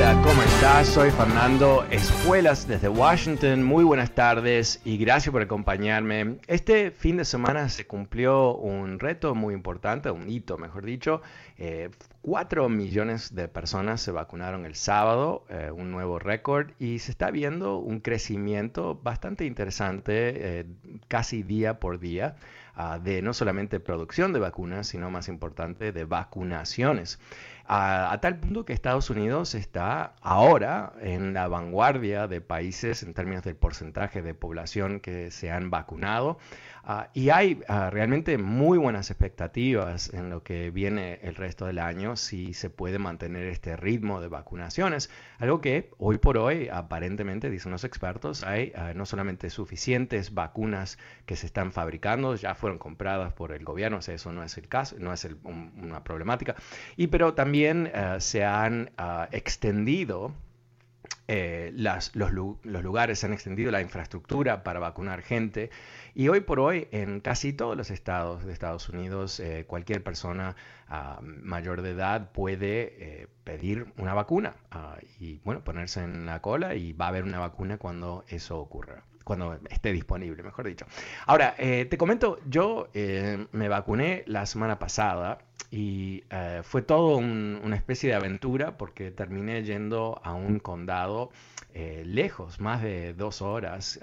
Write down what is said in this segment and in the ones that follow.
Hola, ¿cómo estás? Soy Fernando Espuelas desde Washington. Muy buenas tardes y gracias por acompañarme. Este fin de semana se cumplió un reto muy importante, un hito, mejor dicho. Eh, 4 millones de personas se vacunaron el sábado, eh, un nuevo récord, y se está viendo un crecimiento bastante interesante, eh, casi día por día, uh, de no solamente producción de vacunas, sino más importante, de vacunaciones a, tal punto que Estados Unidos está ahora en la vanguardia de países en términos del porcentaje de población que se han vacunado. Ah, y hay ah, realmente muy buenas expectativas en lo que viene el resto del año si se puede mantener este ritmo de vacunaciones. Algo que hoy por hoy, aparentemente, dicen los expertos, hay ah, no solamente suficientes vacunas que se están fabricando, ya fueron compradas por el gobierno, o sea, eso no es el caso, no es una problemática, y pero también se han extendido eh, las, los, los, lugares han extendido la infraestructura para vacunar gente. Y hoy por hoy en casi todos los estados de Estados Unidos eh, cualquier persona uh, mayor de edad puede eh, pedir una vacuna uh, y bueno ponerse en la cola y va a haber una vacuna cuando eso ocurra cuando esté disponible, mejor dicho. Ahora, eh, te comento, yo eh, me vacuné la semana pasada y eh, fue todo una especie de aventura porque terminé yendo a un condado lejos, más de dos horas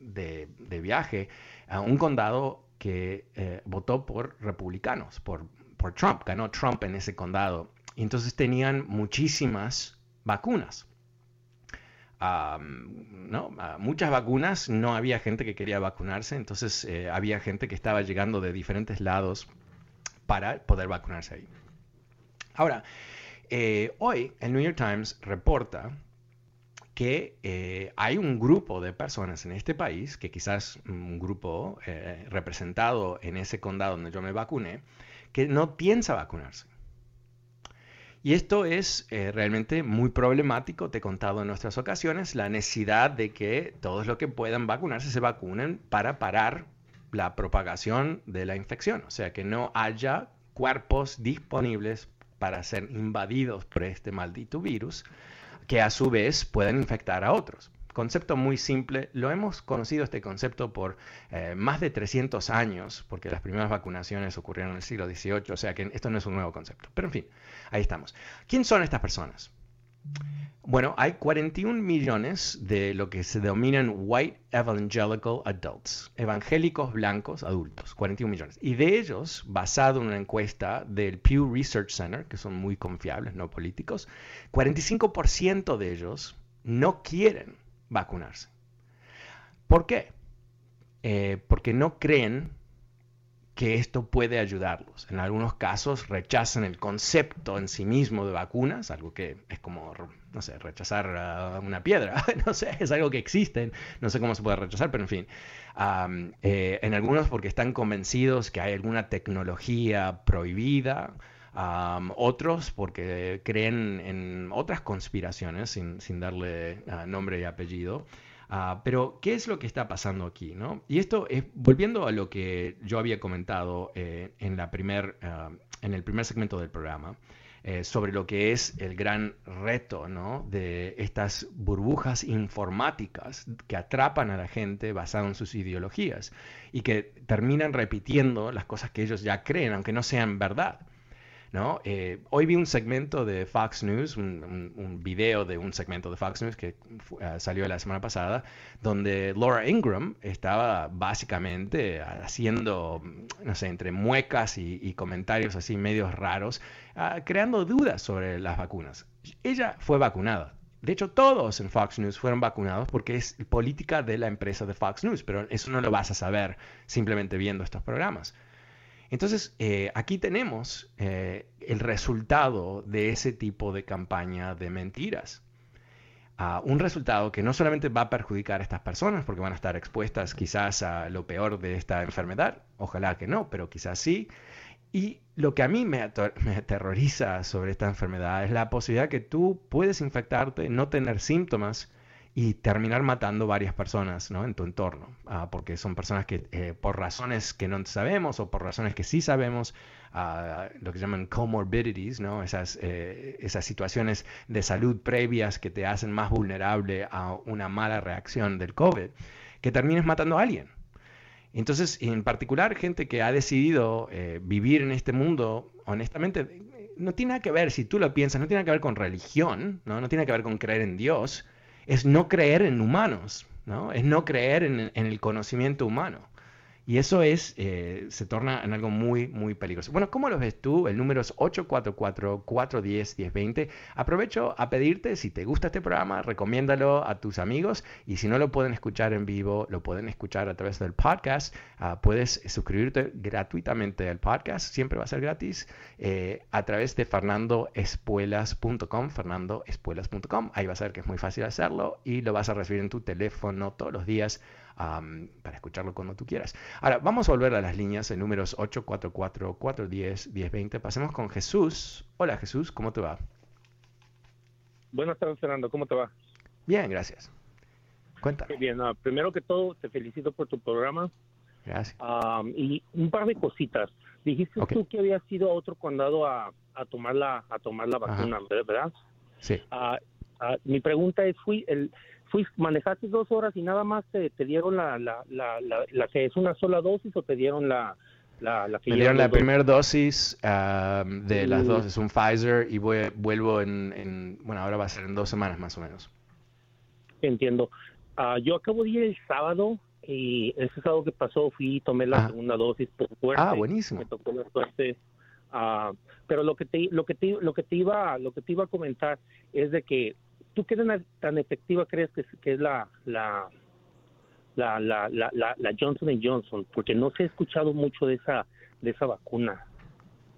de, de, viaje, a un condado que votó por republicanos, por, por Trump, ganó Trump en ese condado. Y entonces tenían muchísimas vacunas. ¿No? muchas vacunas, no había gente que quería vacunarse, entonces eh, había gente que estaba llegando de diferentes lados para poder vacunarse ahí. Ahora, eh, hoy el New York Times reporta que eh, hay un grupo de personas en este país, que quizás un grupo representado en ese condado donde yo me vacuné, que no piensa vacunarse. Y esto es eh, realmente muy problemático, te he contado en nuestras ocasiones, la necesidad de que todos los que puedan vacunarse se vacunen para parar la propagación de la infección, o sea, que no haya cuerpos disponibles para ser invadidos por este maldito virus, que a su vez puedan infectar a otros concepto muy simple. Lo hemos conocido este concepto por eh, más de 300 años, porque las primeras vacunaciones ocurrieron en el siglo XVIII, o sea que esto no es un nuevo concepto. Pero en fin, ahí estamos. ¿Quién son estas personas? Bueno, hay 41 millones de lo que se denominan white evangelical adults, evangélicos blancos adultos, 41 millones. Y de ellos, basado en una encuesta del Pew Research Center, que son muy confiables, no políticos, 45% de ellos no quieren vacunarse. ¿Por qué? Eh, porque no creen que esto puede ayudarlos. En algunos casos rechazan el concepto en sí mismo de vacunas, algo que es como, no sé, rechazar una piedra, no sé, es algo que existe, no sé cómo se puede rechazar, pero en fin. Eh, en algunos porque están convencidos que hay alguna tecnología prohibida, otros porque creen en otras conspiraciones sin, darle ah, nombre y apellido. Ah, pero, ¿qué es lo que está pasando aquí? ¿no? Y esto es, volviendo a lo que yo había comentado eh, en, la primer, ah, en el primer segmento del programa, eh, sobre lo que es el gran reto ¿no? de estas burbujas informáticas que atrapan a la gente basado en sus ideologías y que terminan repitiendo las cosas que ellos ya creen, aunque no sean verdad. ¿No? Eh, hoy vi un segmento de Fox News, un, video de un segmento de Fox News que eh, salió la semana pasada, donde Laura Ingram estaba básicamente haciendo, no sé, entre muecas y, comentarios así medios raros, ah, creando dudas sobre las vacunas. Ella fue vacunada. De hecho, todos en Fox News fueron vacunados porque es política de la empresa de Fox News, pero eso no lo vas a saber simplemente viendo estos programas. Entonces, eh, aquí tenemos eh, el resultado de ese tipo de campaña de mentiras. Ah, un resultado que no solamente va a perjudicar a estas personas porque van a estar expuestas quizás a lo peor de esta enfermedad, ojalá que no, pero quizás sí. Y lo que a mí me, aterroriza sobre esta enfermedad es la posibilidad que tú puedes infectarte, no tener síntomas, y terminar matando varias personas ¿no? en tu entorno, ah, porque son personas que eh, por razones que no sabemos o por razones que sí sabemos, uh, lo que llaman comorbidities, ¿no? esas, eh, esas situaciones de salud previas que te hacen más vulnerable a una mala reacción del COVID, que termines matando a alguien. Entonces, en particular, gente que ha decidido eh, vivir en este mundo, honestamente, no tiene nada que ver, si tú lo piensas, no tiene nada que ver con religión, no, no tiene que ver con creer en Dios, es no creer en humanos, ¿no? Es no creer en, en el conocimiento humano. Y eso es, eh, se torna en algo muy, muy peligroso. Bueno, ¿cómo lo ves tú? El número es 844-410-1020. Aprovecho a pedirte, si te gusta este programa, recomiéndalo a tus amigos. Y si no lo pueden escuchar en vivo, lo pueden escuchar a través del podcast. Ah, puedes suscribirte gratuitamente al podcast, siempre va a ser gratis, eh, a través de fernandoespuelas.com, fernandoespuelas.com. Ahí vas a ver que es muy fácil hacerlo y lo vas a recibir en tu teléfono todos los días para escucharlo cuando tú quieras. Ahora, vamos a volver a las líneas en números 844-410-1020. Pasemos con Jesús. Hola Jesús, ¿cómo te va? Buenas tardes, Fernando. ¿Cómo te va? Bien, gracias. Cuéntame. Bien, primero que todo, te felicito por tu programa. Gracias. y un par de cositas. Dijiste tú que habías ido a otro condado a, tomar la a tomar la vacuna, ¿verdad? Sí. Ah, ah, mi pregunta es, fui el manejaste dos horas y nada más te, dieron la, la, la, la, que es una sola dosis o te dieron la, la, la Me dieron la primera dosis de las dos, es un Pfizer y vuelvo en, bueno, ahora va a ser en dos semanas más o menos. Entiendo. Ah, yo acabo de ir el sábado y ese sábado que pasó fui y tomé la segunda dosis por suerte. Ah, buenísimo. Me tocó la suerte. Ah, pero lo que te lo que te lo que te iba lo que te iba a comentar es de que ¿Tú qué tan efectiva crees que es, que la, la, la, la, la, la Johnson Johnson? Porque no se ha escuchado mucho de esa, de esa vacuna.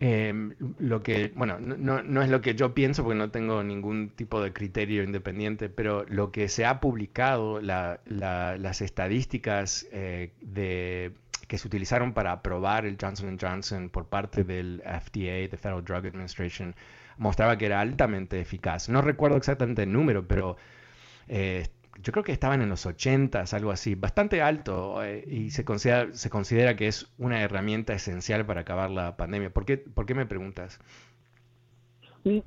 Em, lo que, bueno, no, no, es lo que yo pienso porque no tengo ningún tipo de criterio independiente, pero lo que se ha publicado, la, las estadísticas eh, de, que se utilizaron para aprobar el Johnson Johnson por parte del FDA, the Federal Drug Administration, mostraba que era altamente eficaz. No recuerdo exactamente el número, pero eh, yo creo que estaban en los 80, algo así, bastante alto, eh, y se considera, se considera que es una herramienta esencial para acabar la pandemia. ¿Por qué, por qué me preguntas?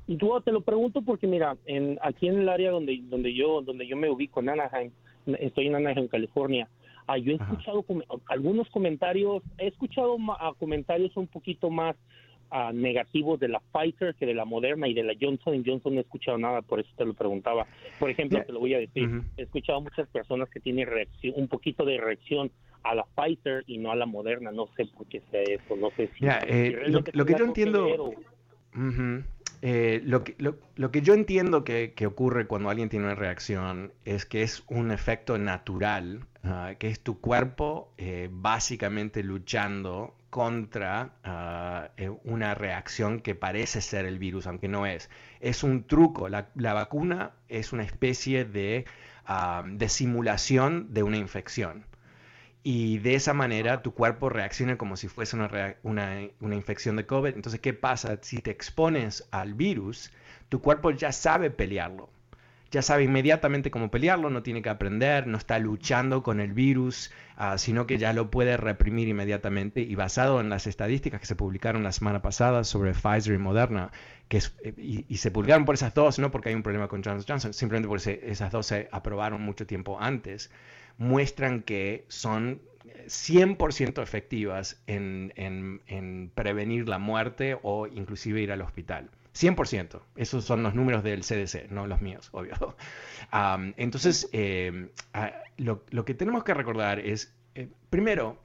Yo te lo pregunto porque mira, en, aquí en el área donde donde yo donde yo me ubico en Anaheim, estoy en Anaheim, California. Ah, yo he escuchado algunos comentarios, he escuchado comentarios un poquito más negativos de la Pfizer que de la Moderna y de la Johnson Johnson no he escuchado nada, por eso te lo preguntaba. Por ejemplo, te lo voy a decir, he escuchado muchas personas que tienen reacción, un poquito de reacción a la Pfizer y no a la Moderna, no sé por qué sea eso, no sé si... Eh, lo, que yo entiendo... Eh, lo, que, lo, que yo entiendo que, ocurre cuando alguien tiene una reacción es que es un efecto natural, ah, que es tu cuerpo eh, básicamente luchando contra ah, eh, una reacción que parece ser el virus, aunque no es. Es un truco. La, vacuna es una especie de, ah, de, simulación de una infección. Y de esa manera tu cuerpo reacciona como si fuese una, una, infección de COVID. Entonces, ¿qué pasa? Si te expones al virus, tu cuerpo ya sabe pelearlo ya sabe inmediatamente cómo pelearlo, no tiene que aprender, no está luchando con el virus, ah, sino que ya lo puede reprimir inmediatamente. Y basado en las estadísticas que se publicaron la semana pasada sobre Pfizer y Moderna, que eh, y, se publicaron por esas dos, no porque hay un problema con Johnson Johnson, simplemente porque esas dos se aprobaron mucho tiempo antes, muestran que son 100% efectivas en, en prevenir la muerte o inclusive ir al hospital. 100%. Esos son los números del CDC, no los míos, obvio. entonces, eh, lo, que tenemos que recordar es, eh, primero,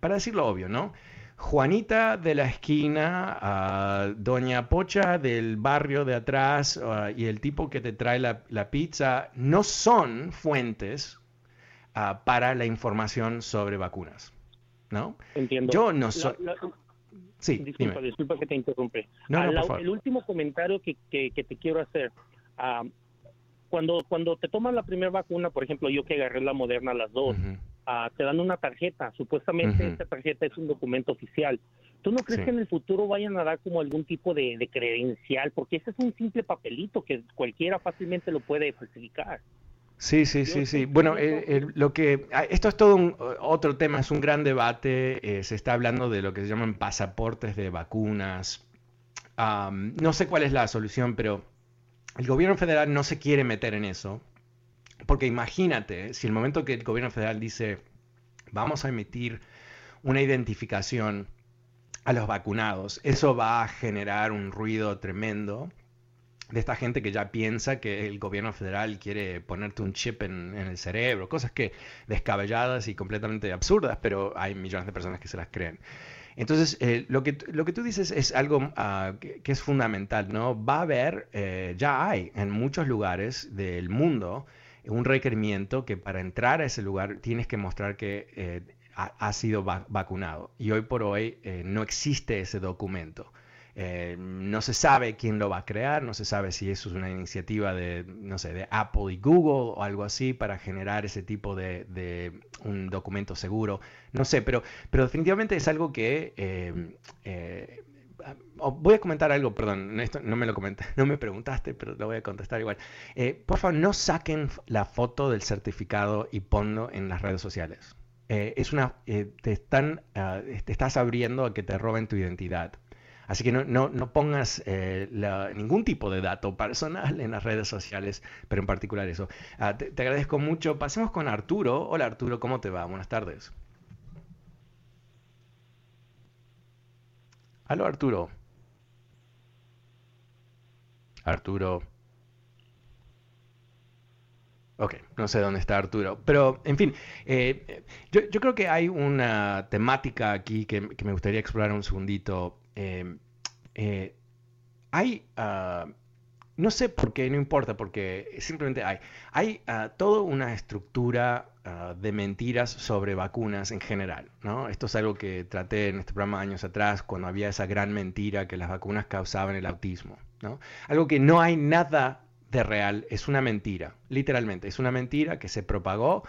para decirlo obvio, ¿no? Juanita de la esquina, Doña Pocha del barrio de atrás y el tipo que te trae la, pizza no son fuentes para la información sobre vacunas, ¿no? Entiendo. Yo no soy... Sí, disculpa, disculpa que te interrumpe. el último comentario que, te quiero hacer. cuando, cuando te toman la primera vacuna, por ejemplo, yo que agarré la moderna las dos, ah, te dan una tarjeta. Supuestamente esta tarjeta es un documento oficial. ¿Tú no crees que en el futuro vayan a dar como algún tipo de, de, credencial? Porque ese es un simple papelito que cualquiera fácilmente lo puede falsificar. Sí, sí, sí, sí. Bueno, eh, lo que ah, esto es todo un otro tema, es un gran debate. Eh, se está hablando de lo que se llaman pasaportes de vacunas. no sé cuál es la solución, pero el gobierno federal no se quiere meter en eso, porque imagínate si el momento que el gobierno federal dice vamos a emitir una identificación a los vacunados, eso va a generar un ruido tremendo de esta gente que ya piensa que el gobierno federal quiere ponerte un chip en, el cerebro, cosas que descabelladas y completamente absurdas, pero hay millones de personas que se las creen. Entonces, eh, lo, que, lo que tú dices es algo ah, que, es fundamental, ¿no? Va a haber, eh, ya hay en muchos lugares del mundo un requerimiento que para entrar a ese lugar tienes que mostrar que eh, ha, sido vacunado. Y hoy por hoy no existe ese documento. Eh, no se sabe quién lo va a crear, no se sabe si eso es una iniciativa de, no sé, de Apple y Google o algo así para generar ese tipo de, un documento seguro. No sé, pero, pero definitivamente es algo que... Eh, eh, voy a comentar algo, perdón, esto no me lo comenté, no me preguntaste, pero lo voy a contestar igual. por favor, no saquen la foto del certificado y ponlo en las redes sociales. es una, te, están, ah, te estás abriendo a que te roben tu identidad. Así que no, pongas eh, ningún tipo de dato personal en las redes sociales, pero en particular eso. Ah, te, agradezco mucho. Pasemos con Arturo. Hola Arturo, ¿cómo te va? Buenas tardes. Aló Arturo. Arturo. Ok, no sé dónde está Arturo. Pero, en fin, eh, yo, creo que hay una temática aquí que, me gustaría explorar un segundito. Em, eh, hay, ah, no sé por qué, no importa, porque simplemente hay, hay uh, toda una estructura ah, de mentiras sobre vacunas en general, ¿no? Esto es algo que traté en este programa años atrás, cuando había esa gran mentira que las vacunas causaban el autismo, ¿no? Algo que no hay nada de real, es una mentira, literalmente, es una mentira que se propagó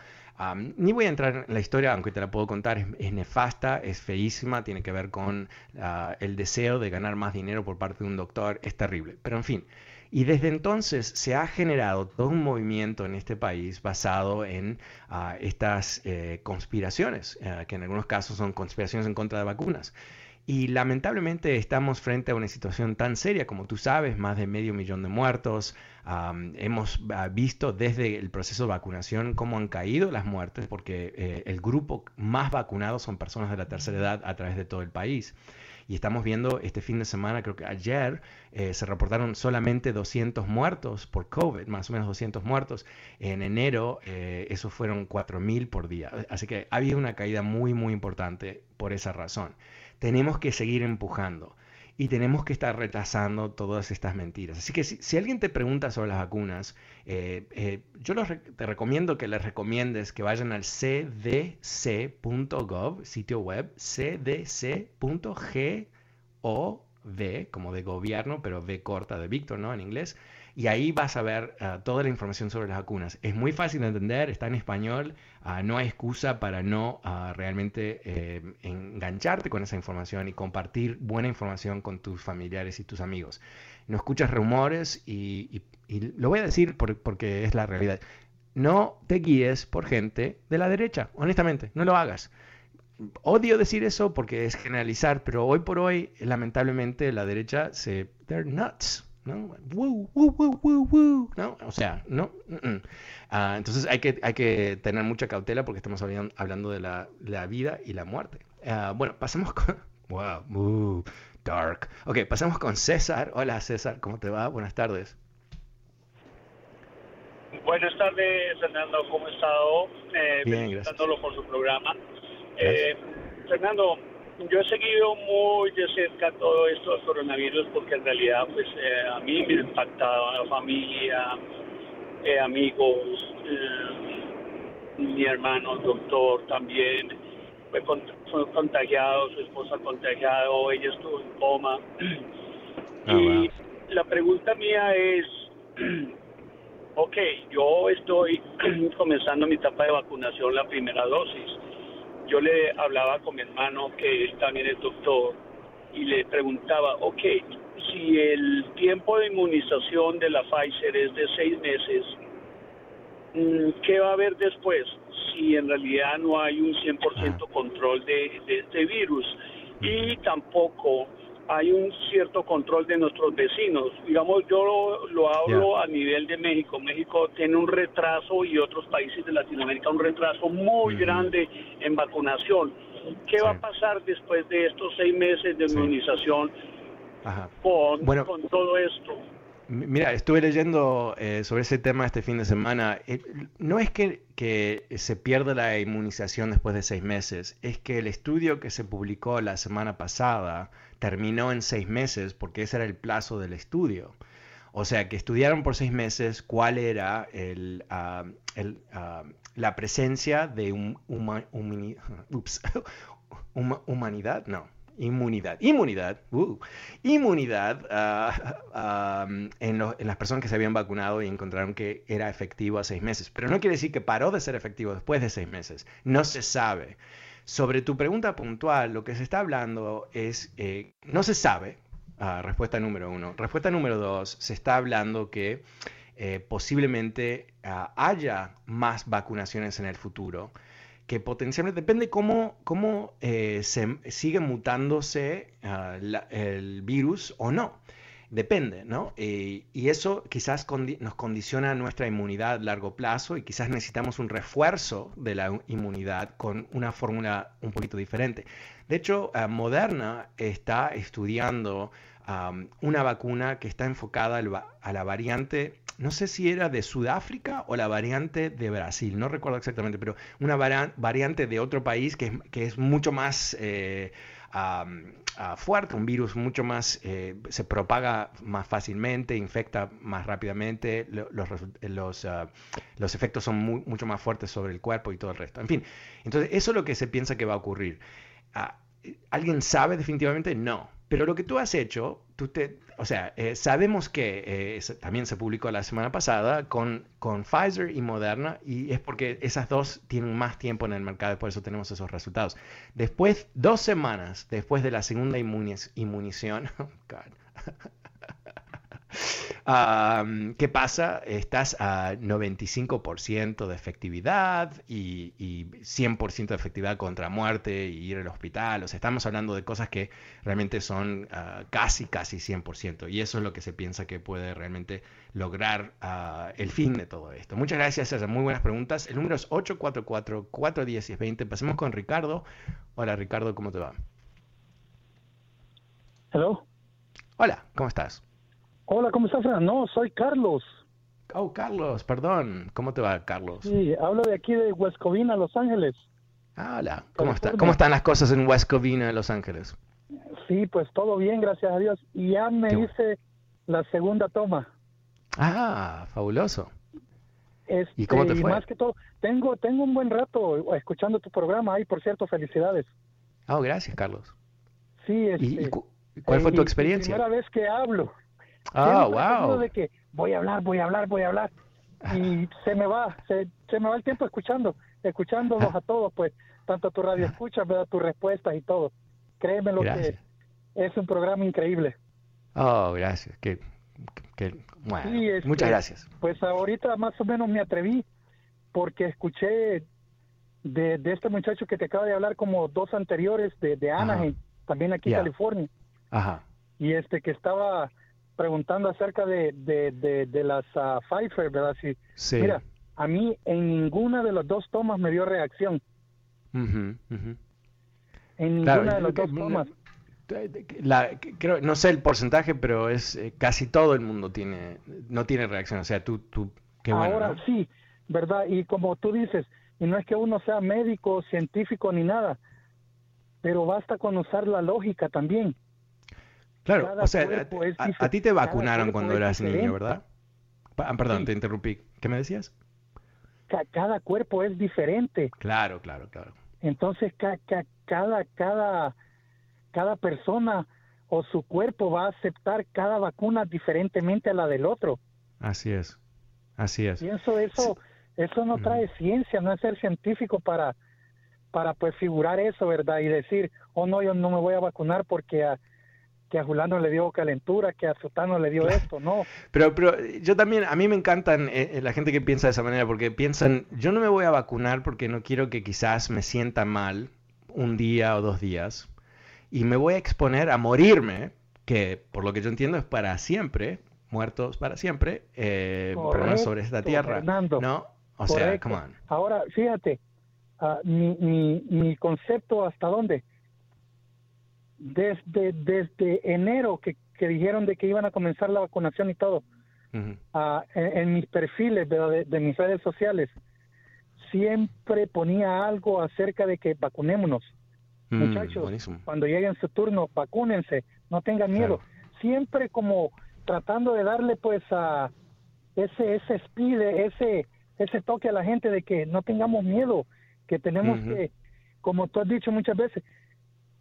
ni voy a entrar en la historia, aunque te la puedo contar, es, nefasta, es feísima, tiene que ver con ah, el deseo de ganar más dinero por parte de un doctor, es terrible. Pero en fin, y desde entonces se ha generado todo un movimiento en este país basado en ah, estas eh, conspiraciones, eh, que en algunos casos son conspiraciones en contra de vacunas. Y lamentablemente estamos frente a una situación tan seria como tú sabes, más de medio millón de muertos. hemos ah, visto desde el proceso de vacunación cómo han caído las muertes porque eh, el grupo más vacunado son personas de la tercera edad a través de todo el país. Y estamos viendo este fin de semana, creo que ayer, eh, se reportaron solamente 200 muertos por COVID, más o menos 200 muertos. En enero, eh, eso fueron 4.000 por día. Así que ha habido una caída muy, muy importante por esa razón tenemos que seguir empujando y tenemos que estar retrasando todas estas mentiras. Así que si, alguien te pregunta sobre las vacunas, eh, eh, yo te recomiendo que les recomiendes que vayan al cdc.gov, sitio web, cdc.gov, como de gobierno, pero V corta de Víctor, ¿no? En inglés y ahí vas a ver ah, toda la información sobre las vacunas. Es muy fácil de entender, está en español, ah, no hay excusa para no ah, realmente eh, engancharte con esa información y compartir buena información con tus familiares y tus amigos. No escuchas rumores y, y lo voy a decir porque es la realidad, no te guíes por gente de la derecha, honestamente, no lo hagas. Odio decir eso porque es generalizar, pero hoy por hoy, lamentablemente, la derecha se... They're nuts. ¿No? ¿no? O sea, ¿no? Ah, entonces hay que, hay que tener mucha cautela porque estamos hablando de la, la vida y la muerte. Uh, bueno, pasemos con... Wow, dark. Ok, pasamos con César. Hola César, ¿cómo te va? Buenas tardes. Buenas tardes, Fernando, ¿cómo has estado? Eh, Bien, gracias. por su programa. Eh, Fernando, yo he seguido muy de cerca todo esto del coronavirus porque en realidad pues eh, a mí me ha impactado a la familia, eh, amigos, eh, mi hermano doctor también fue, contagiado, su esposa contagiado, ella estuvo en coma. Ah, y la pregunta mía es, ok, yo estoy comenzando mi etapa de vacunación, la primera dosis yo le hablaba con mi hermano, que él también es doctor, y le preguntaba, ok, si el tiempo de inmunización de la Pfizer es de seis meses, mm, ¿qué va a haber después? Si en realidad no hay un 100% control de, de este virus. Y tampoco hay un cierto control de nuestros vecinos. Digamos, yo lo, hablo a nivel de México. México tiene un retraso y otros países de Latinoamérica un retraso muy grande en vacunación. ¿Qué va a pasar después de estos seis meses de inmunización Con, con todo esto? Mira, estuve leyendo eh, sobre ese tema este fin de semana. Eh, no es que, se pierda la inmunización después de seis meses, es que el estudio que se publicó la semana pasada terminó en seis meses porque ese era el plazo del estudio. O sea, que estudiaron por seis meses cuál era el, ah, la presencia de un, humanidad, no, inmunidad, inmunidad, uh, inmunidad ah, en, en, las personas que se habían vacunado y encontraron que era efectivo a seis meses. Pero no quiere decir que paró de ser efectivo después de seis meses. No se sabe. Sobre tu pregunta puntual, lo que se está hablando es, eh, no se sabe, ah, respuesta número uno. Respuesta número dos, se está hablando que eh, posiblemente ah, haya más vacunaciones en el futuro, que potencialmente depende cómo, cómo eh, se sigue mutándose ah, el virus o no. Depende, ¿no? Eh, y eso quizás nos condiciona nuestra inmunidad a largo plazo y quizás necesitamos un refuerzo de la inmunidad con una fórmula un poquito diferente. De hecho, eh, Moderna está estudiando una vacuna que está enfocada a la variante, no sé si era de Sudáfrica o la variante de Brasil, no recuerdo exactamente, pero una variante de otro país que, que es mucho más... Eh, fuerte, un virus mucho más, eh, se propaga más fácilmente, infecta más rápidamente, los, los, ah, los efectos son mucho más fuertes sobre el cuerpo y todo el resto. En fin, entonces eso es lo que se piensa que va a ocurrir. Ah, ¿Alguien sabe definitivamente? No. Pero lo que tú has hecho, tú te, o sea, eh, sabemos que eh, también se publicó la semana pasada con, con Pfizer y Moderna y es porque esas dos tienen más tiempo en el mercado y por eso tenemos esos resultados. Después, dos semanas después de la segunda inmunización, oh ¿Qué pasa? Estás a 95% de efectividad y, 100% de efectividad contra muerte y ir al hospital. O sea, estamos hablando de cosas que realmente son ah, casi, casi 100%. Y eso es lo que se piensa que puede realmente lograr ah, el fin de todo esto. Muchas gracias, César. Muy buenas preguntas. El número es 844-410-20. Pasemos con Ricardo. Hola, Ricardo, ¿cómo te va? Hello. Hola, ¿cómo estás? Hola, ¿cómo estás, Fran? No, soy Carlos. Oh, Carlos, perdón. ¿Cómo te va, Carlos? Sí, hablo de aquí de West Covina, Los Ángeles. Ah, hola. ¿Cómo, está? ¿Cómo están las cosas en West Covina, Los Ángeles? Sí, pues todo bien, gracias a Dios. Y ya me hice la segunda toma. Ah, fabuloso. ¿Y cómo te fue? más que todo, tengo, tengo un buen rato escuchando tu programa. Ahí, por cierto, felicidades. Oh, gracias, Carlos. Sí, este, cuál fue tu experiencia? La primera vez que hablo. Ah, wow. De que voy a hablar, voy a hablar, voy a hablar. Y se me va, se, se me va el tiempo escuchando, escuchándolos a todos, pues, tanto tu radio escucha, tus respuestas y todo. Créeme lo que es un programa increíble. Oh, gracias. Qué, que, bueno, Sí, este, muchas gracias. Pues ahorita más o menos me atreví porque escuché de, de este muchacho que te acaba de hablar como dos anteriores de, de Anaheim, también aquí en. California, Ajá. y este que estaba preguntando acerca de, de, de, de las ah, Pfeiffer, ¿verdad? Sí. Sí. Mira, a mí en ninguna de las dos tomas me dio reacción, en ninguna Claro, de las dos tomas. La- creo, no sé el porcentaje, pero es eh, casi todo el mundo tiene no tiene reacción. O sea, tú, tú qué bueno. Ahora ¿no? sí, ¿verdad? Y como tú dices, y no es que uno sea médico, científico ni nada, pero basta con usar la lógica también. Claro, cada o sea, a, a- dife- a ti te vacunaron cuando eras niño. ¿verdad? Pa- ah, perdón, Sí. te interrumpí. ¿Qué me decías? Ca- cada cuerpo es diferente. Claro, claro, claro. Entonces, ca- ca- cada, cada, cada persona o su cuerpo va a aceptar cada vacuna diferentemente a la del otro. Así es. Así es. Pienso eso, eso no trae ciencia, no es ser científico para, para pues figurar eso, ¿verdad? Y decir, oh no, yo no me voy a vacunar porque a, que a Julano le dio calentura, que a Sotano le dio esto, no. Pero, pero yo también, a mí me encantan eh, eh, la gente que piensa de esa manera, porque piensan, yo no me voy a vacunar porque no quiero que quizás me sienta mal un día o dos días, y me voy a exponer a morirme, que por lo que yo entiendo es para siempre, muertos para siempre, eh, menos sobre esta Correcto, tierra, Fernando. ¿no? O sea, Correcto. come on. Ahora, fíjate, ah, mi, mi, mi concepto hasta dónde. Desde, desde enero que, que dijeron de que iban a comenzar la vacunación y todo, ah, en, en mis perfiles de, de mis redes sociales, siempre ponía algo acerca de que vacunémonos. Mm, Muchachos, buenísimo. cuando lleguen su turno, vacúnense, no tengan miedo. Siempre como tratando de darle pues a ese ese speed, ese ese toque a la gente de que no tengamos miedo, que tenemos que, como tú has dicho muchas veces,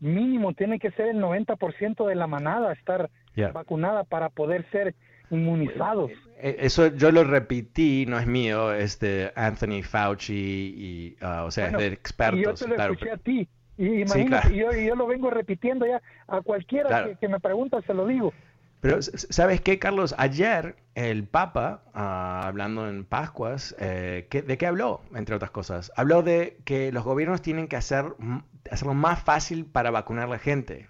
mínimo tiene que ser el 90% de la manada estar Ya. vacunada para poder ser inmunizados. Eh, Eso yo lo repetí, no es mío, es de Anthony Fauci, y, ah, o sea, Bueno, es de expertos. y yo te lo claro, escuché pero- a ti. Y imagínate, claro. y yo, y yo lo vengo repitiendo ya a cualquiera Claro. que, que me pregunta, se lo digo. Pero, ¿sabes qué, Carlos? Ayer el Papa, ah, hablando en Pascuas, eh, ¿qué- ¿de qué habló, entre otras cosas? Habló de que los gobiernos tienen que hacer, hacerlo más fácil para vacunar a la gente.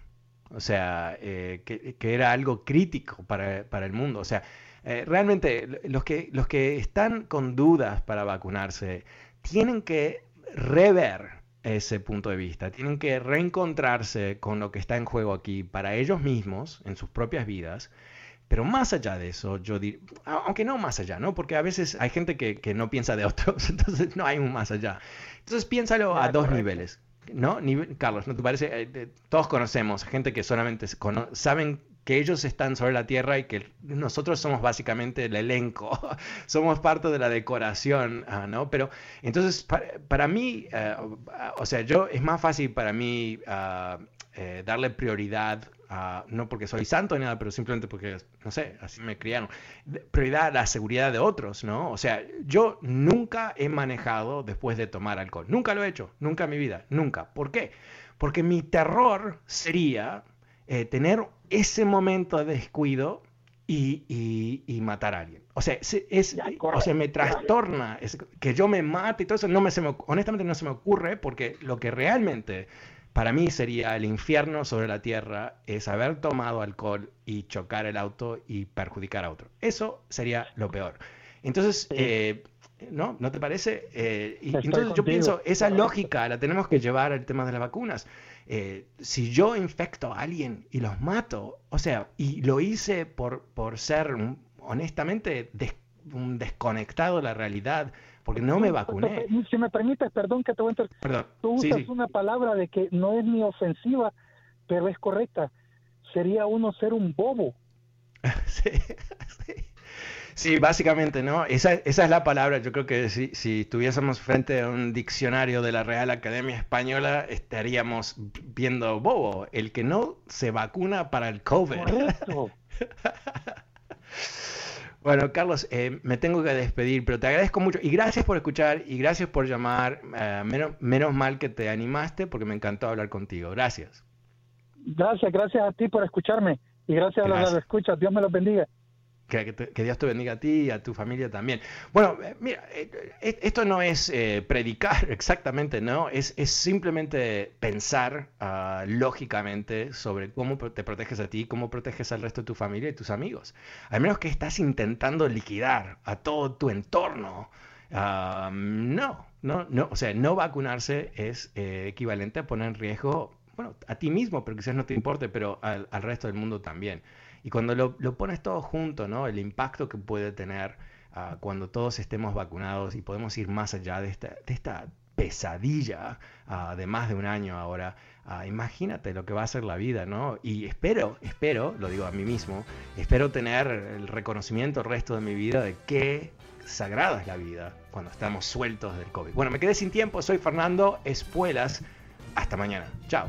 O sea, eh, que, que era algo crítico para, para el mundo. O sea, eh, realmente los que, los que están con dudas para vacunarse tienen que rever ese punto de vista, tienen que reencontrarse con lo que está en juego aquí para ellos mismos, en sus propias vidas. Pero más allá de eso, yo diría, aunque no más allá, ¿no? Porque a veces hay gente que, que no piensa de otros, entonces no hay un más allá. Entonces piénsalo a dos correcto. niveles, ¿no? Nive- Carlos, ¿no te parece? Eh, todos conocemos gente que solamente saben que ellos están sobre la Tierra y que nosotros somos básicamente el elenco, somos parte de la decoración, ah, ¿no? Pero entonces, para, para mí, eh, o sea, yo es más fácil para mí eh, darle prioridad, no porque soy santo ni nada, pero simplemente porque, no sé, así me criaron, prioridad a la seguridad de otros, ¿no? O sea, yo nunca he manejado después de tomar alcohol, nunca lo he hecho, nunca en mi vida, nunca. ¿Por qué? Porque mi terror sería eh, tener ese momento de descuido y, y- y matar a alguien. O sea, es, es- Ya, o sea, me trastorna es- que yo me mate y todo eso. No me, se me, honestamente no se me ocurre porque lo que realmente para mí sería el infierno sobre la tierra es haber tomado alcohol y chocar el auto y perjudicar a otro. Eso sería lo peor. Entonces, Sí. eh, ¿no? ¿No te parece? Eh, y Estoy entonces yo pienso, esa lógica la tenemos que llevar al tema de las vacunas. Eh, si yo infecto a alguien y los mato, o sea, y lo hice por, por ser, honestamente, des- un desconectado de la realidad, porque no me vacuné. Si me permites, perdón que te voy a Perdón. Tú Sí, usas sí. una palabra de que no es ni ofensiva, pero es correcta. Sería uno ser un bobo. Sí, sí. Sí, básicamente, ¿no? Esa, esa es la palabra. Yo creo que si, si estuviésemos frente a un diccionario de la Real Academia Española, estaríamos viendo bobo, el que no se vacuna para el COVID. Correcto. Bueno, Carlos, eh, me tengo que despedir, pero te agradezco mucho y gracias por escuchar y gracias por llamar. Eh, menos, menos mal que te animaste porque me encantó hablar contigo. Gracias. Gracias, gracias a ti por escucharme y gracias, a Gracias. los que escuchas. Dios me los bendiga. Que, Dios te bendiga a ti y a tu familia también. Bueno, eh, mira, eh, esto no es predicar exactamente, ¿no? Es, es simplemente pensar ah, lógicamente sobre cómo te proteges a ti, cómo proteges al resto de tu familia y tus amigos. Al menos que estás intentando liquidar a todo tu entorno. Ah, no, no, no, o sea, no vacunarse es equivalente a poner en riesgo bueno, a ti mismo, pero quizás no te importe, pero al, resto del mundo también. Y cuando lo, pones todo junto, ¿no? El impacto que puede tener ah, cuando todos estemos vacunados y podemos ir más allá de esta, de esta pesadilla ah, de más de un año ahora, ah, imagínate lo que va a ser la vida, ¿no? Y espero, espero, lo digo a mí mismo, espero tener el reconocimiento el resto de mi vida de qué sagrada es la vida cuando estamos sueltos del COVID. Bueno, me quedé sin tiempo, soy Fernando Espuelas. Hasta mañana. Chao.